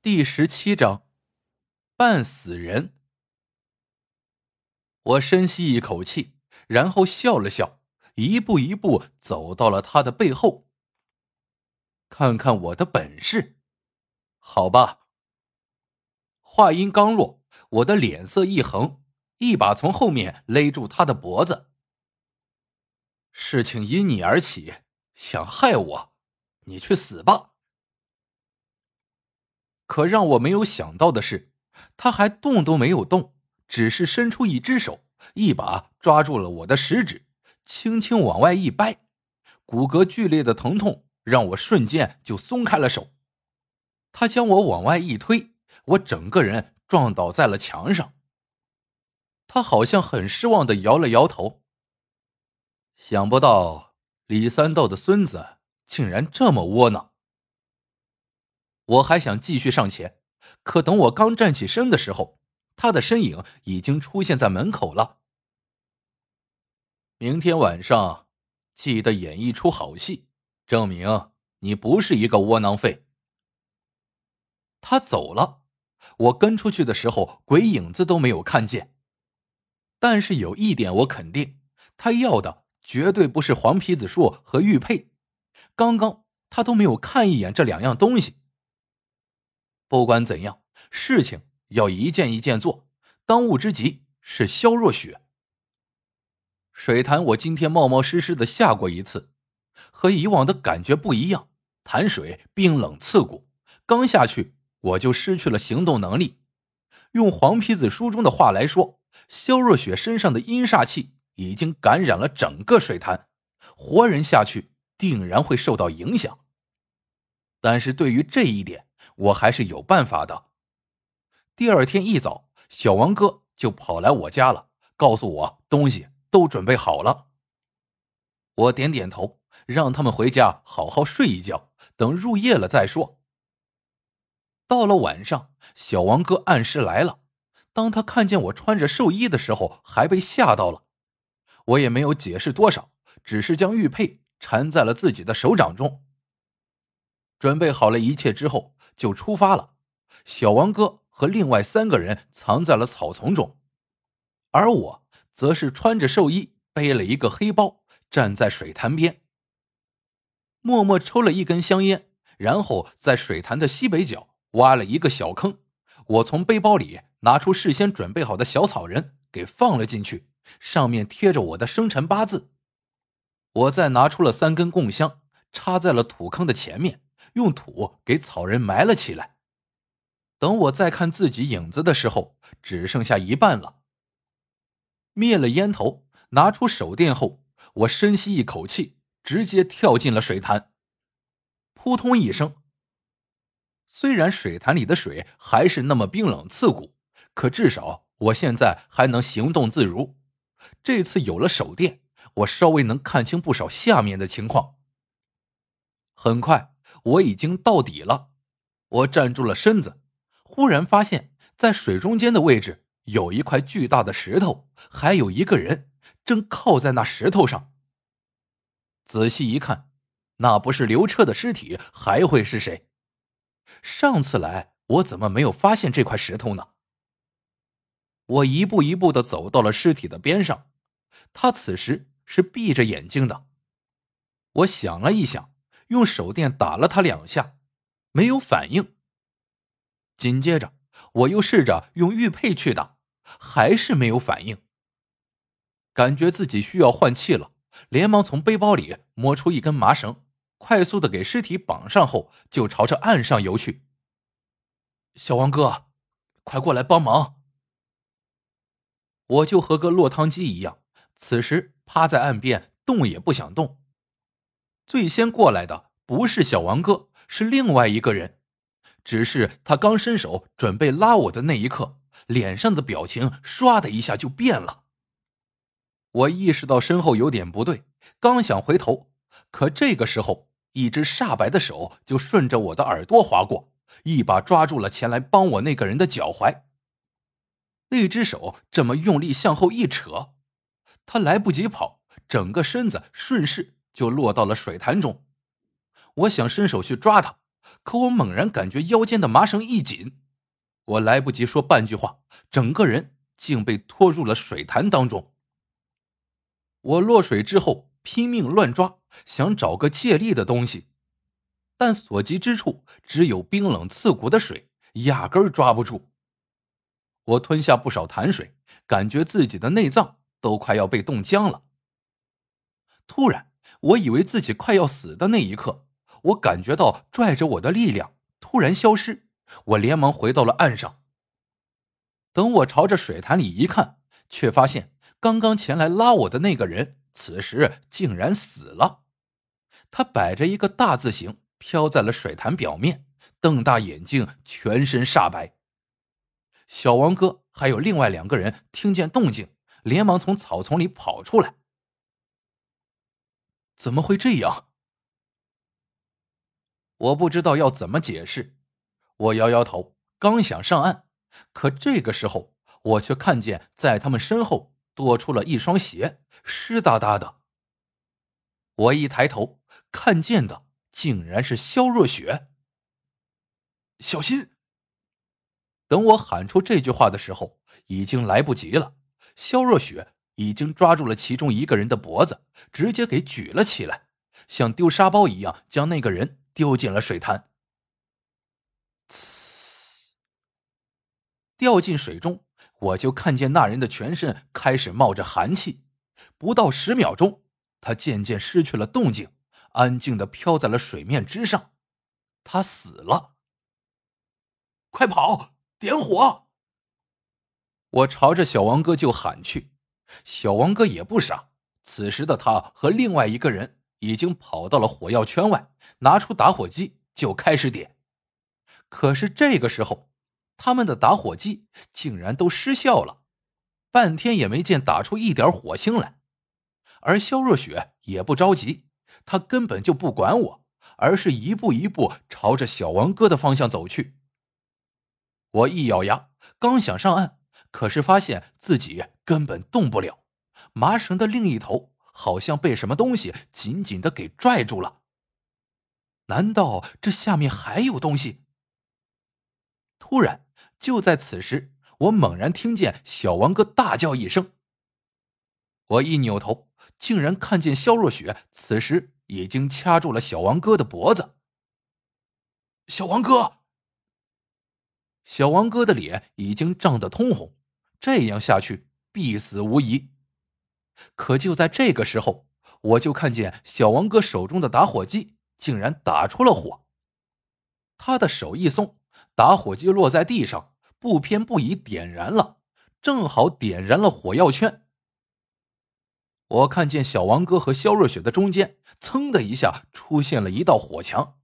第十七章，半死人。我深吸一口气，然后笑了笑，一步一步走到了他的背后。看看我的本事，好吧。话音刚落，我的脸色一横，一把从后面勒住他的脖子。事情因你而起，想害我，你去死吧！可让我没有想到的是，他还动都没有动，只是伸出一只手，一把抓住了我的食指，轻轻往外一掰，骨骼剧烈的疼痛让我瞬间就松开了手。他将我往外一推，我整个人撞倒在了墙上。他好像很失望的摇了摇头。想不到李三道的孙子竟然这么窝囊。我还想继续上前，可等我刚站起身的时候，他的身影已经出现在门口了。明天晚上记得演一出好戏，证明你不是一个窝囊废。他走了，我跟出去的时候，鬼影子都没有看见。但是有一点我肯定，他要的绝对不是黄皮子树和玉佩，刚刚他都没有看一眼这两样东西。不管怎样，事情要一件一件做。当务之急是肖若雪。水潭，我今天冒冒失失的下过一次，和以往的感觉不一样。潭水冰冷刺骨，刚下去我就失去了行动能力。用黄皮子书中的话来说，肖若雪身上的阴煞气已经感染了整个水潭，活人下去定然会受到影响。但是对于这一点，我还是有办法的。第二天一早，小王哥就跑来我家了，告诉我东西都准备好了。我点点头，让他们回家好好睡一觉，等入夜了再说。到了晚上，小王哥按时来了。当他看见我穿着寿衣的时候，还被吓到了。我也没有解释多少，只是将玉佩缠在了自己的手掌中。准备好了一切之后。就出发了，小王哥和另外三个人藏在了草丛中，而我则是穿着寿衣，背了一个黑包，站在水潭边，默默抽了一根香烟，然后在水潭的西北角挖了一个小坑，我从背包里拿出事先准备好的小草人，给放了进去，上面贴着我的生辰八字，我再拿出了三根供香，插在了土坑的前面。用土给草人埋了起来。等我再看自己影子的时候，只剩下一半了。灭了烟头，拿出手电后，我深吸一口气，直接跳进了水潭。扑通一声。虽然水潭里的水还是那么冰冷刺骨，可至少我现在还能行动自如。这次有了手电，我稍微能看清不少下面的情况。很快。我已经到底了，我站住了身子，忽然发现，在水中间的位置有一块巨大的石头，还有一个人正靠在那石头上。仔细一看，那不是刘彻的尸体，还会是谁？上次来，我怎么没有发现这块石头呢？我一步一步的走到了尸体的边上，他此时是闭着眼睛的。我想了一想。用手电打了他两下，没有反应。紧接着，我又试着用玉佩去打，还是没有反应。感觉自己需要换气了，连忙从背包里摸出一根麻绳，快速的给尸体绑上后，就朝着岸上游去。小王哥，快过来帮忙！我就和个落汤鸡一样，此时趴在岸边，动也不想动。最先过来的不是小王哥，是另外一个人。只是他刚伸手准备拉我的那一刻，脸上的表情唰的一下就变了。我意识到身后有点不对，刚想回头，可这个时候，一只煞白的手就顺着我的耳朵划过，一把抓住了前来帮我那个人的脚踝。那只手这么用力向后一扯，他来不及跑，整个身子顺势。就落到了水潭中，我想伸手去抓他，可我猛然感觉腰间的麻绳一紧，我来不及说半句话，整个人竟被拖入了水潭当中。我落水之后拼命乱抓，想找个借力的东西，但所及之处只有冰冷刺骨的水，压根抓不住。我吞下不少潭水，感觉自己的内脏都快要被冻僵了。突然，我以为自己快要死的那一刻，我感觉到拽着我的力量突然消失，我连忙回到了岸上。等我朝着水潭里一看，却发现刚刚前来拉我的那个人，此时竟然死了。他摆着一个大字形，飘在了水潭表面，瞪大眼睛，全身煞白。小王哥还有另外两个人听见动静，连忙从草丛里跑出来。怎么会这样？我不知道要怎么解释。我摇摇头，刚想上岸，可这个时候我却看见在他们身后多出了一双鞋，湿哒哒的。我一抬头，看见的竟然是肖若雪。小心！等我喊出这句话的时候，已经来不及了。肖若雪。已经抓住了其中一个人的脖子，直接给举了起来，像丢沙包一样将那个人丢进了水潭。呲！掉进水中，我就看见那人的全身开始冒着寒气，不到十秒钟，他渐渐失去了动静，安静的飘在了水面之上。他死了！快跑！点火！我朝着小王哥就喊去。小王哥也不傻，此时的他和另外一个人已经跑到了火药圈外，拿出打火机就开始点。可是这个时候，他们的打火机竟然都失效了，半天也没见打出一点火星来。而肖若雪也不着急，她根本就不管我，而是一步一步朝着小王哥的方向走去。我一咬牙，刚想上岸。可是发现自己根本动不了，麻绳的另一头好像被什么东西紧紧的给拽住了。难道这下面还有东西？突然，就在此时，我猛然听见小王哥大叫一声。我一扭头，竟然看见肖若雪此时已经掐住了小王哥的脖子。小王哥，小王哥的脸已经涨得通红。这样下去必死无疑。可就在这个时候，我就看见小王哥手中的打火机竟然打出了火。他的手一松，打火机落在地上，不偏不倚点燃了，正好点燃了火药圈。我看见小王哥和肖若雪的中间，噌的一下出现了一道火墙。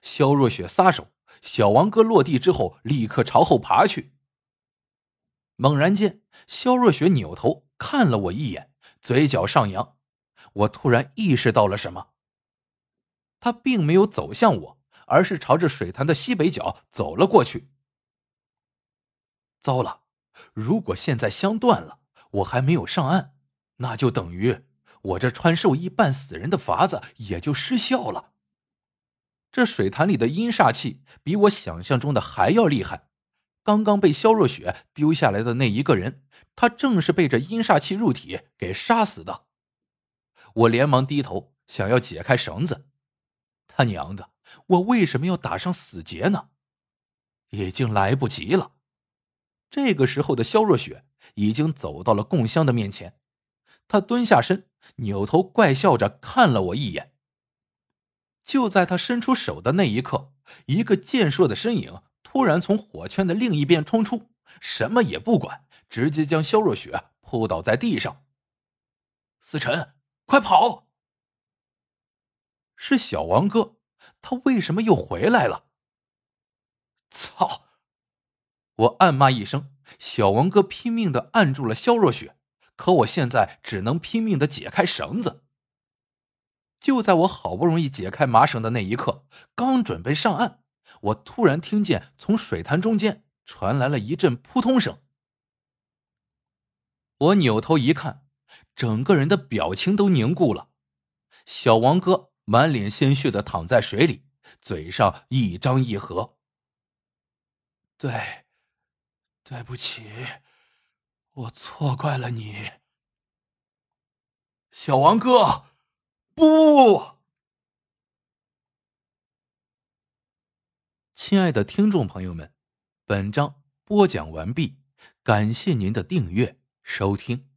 肖若雪撒手，小王哥落地之后立刻朝后爬去。猛然间，肖若雪扭头看了我一眼，嘴角上扬。我突然意识到了什么。他并没有走向我，而是朝着水潭的西北角走了过去。糟了！如果现在香断了，我还没有上岸，那就等于我这穿寿衣扮死人的法子也就失效了。这水潭里的阴煞气比我想象中的还要厉害。刚刚被肖若雪丢下来的那一个人，他正是被这阴煞气入体给杀死的。我连忙低头想要解开绳子，他娘的，我为什么要打上死结呢？已经来不及了。这个时候的肖若雪已经走到了贡香的面前，她蹲下身，扭头怪笑着看了我一眼。就在他伸出手的那一刻，一个健硕的身影。突然从火圈的另一边冲出，什么也不管，直接将肖若雪扑倒在地上。思辰，快跑！是小王哥，他为什么又回来了？操！我暗骂一声。小王哥拼命的按住了肖若雪，可我现在只能拼命的解开绳子。就在我好不容易解开麻绳的那一刻，刚准备上岸。我突然听见从水潭中间传来了一阵扑通声。我扭头一看，整个人的表情都凝固了。小王哥满脸鲜血的躺在水里，嘴上一张一合。对，对不起，我错怪了你，小王哥，不！亲爱的听众朋友们，本章播讲完毕，感谢您的订阅收听。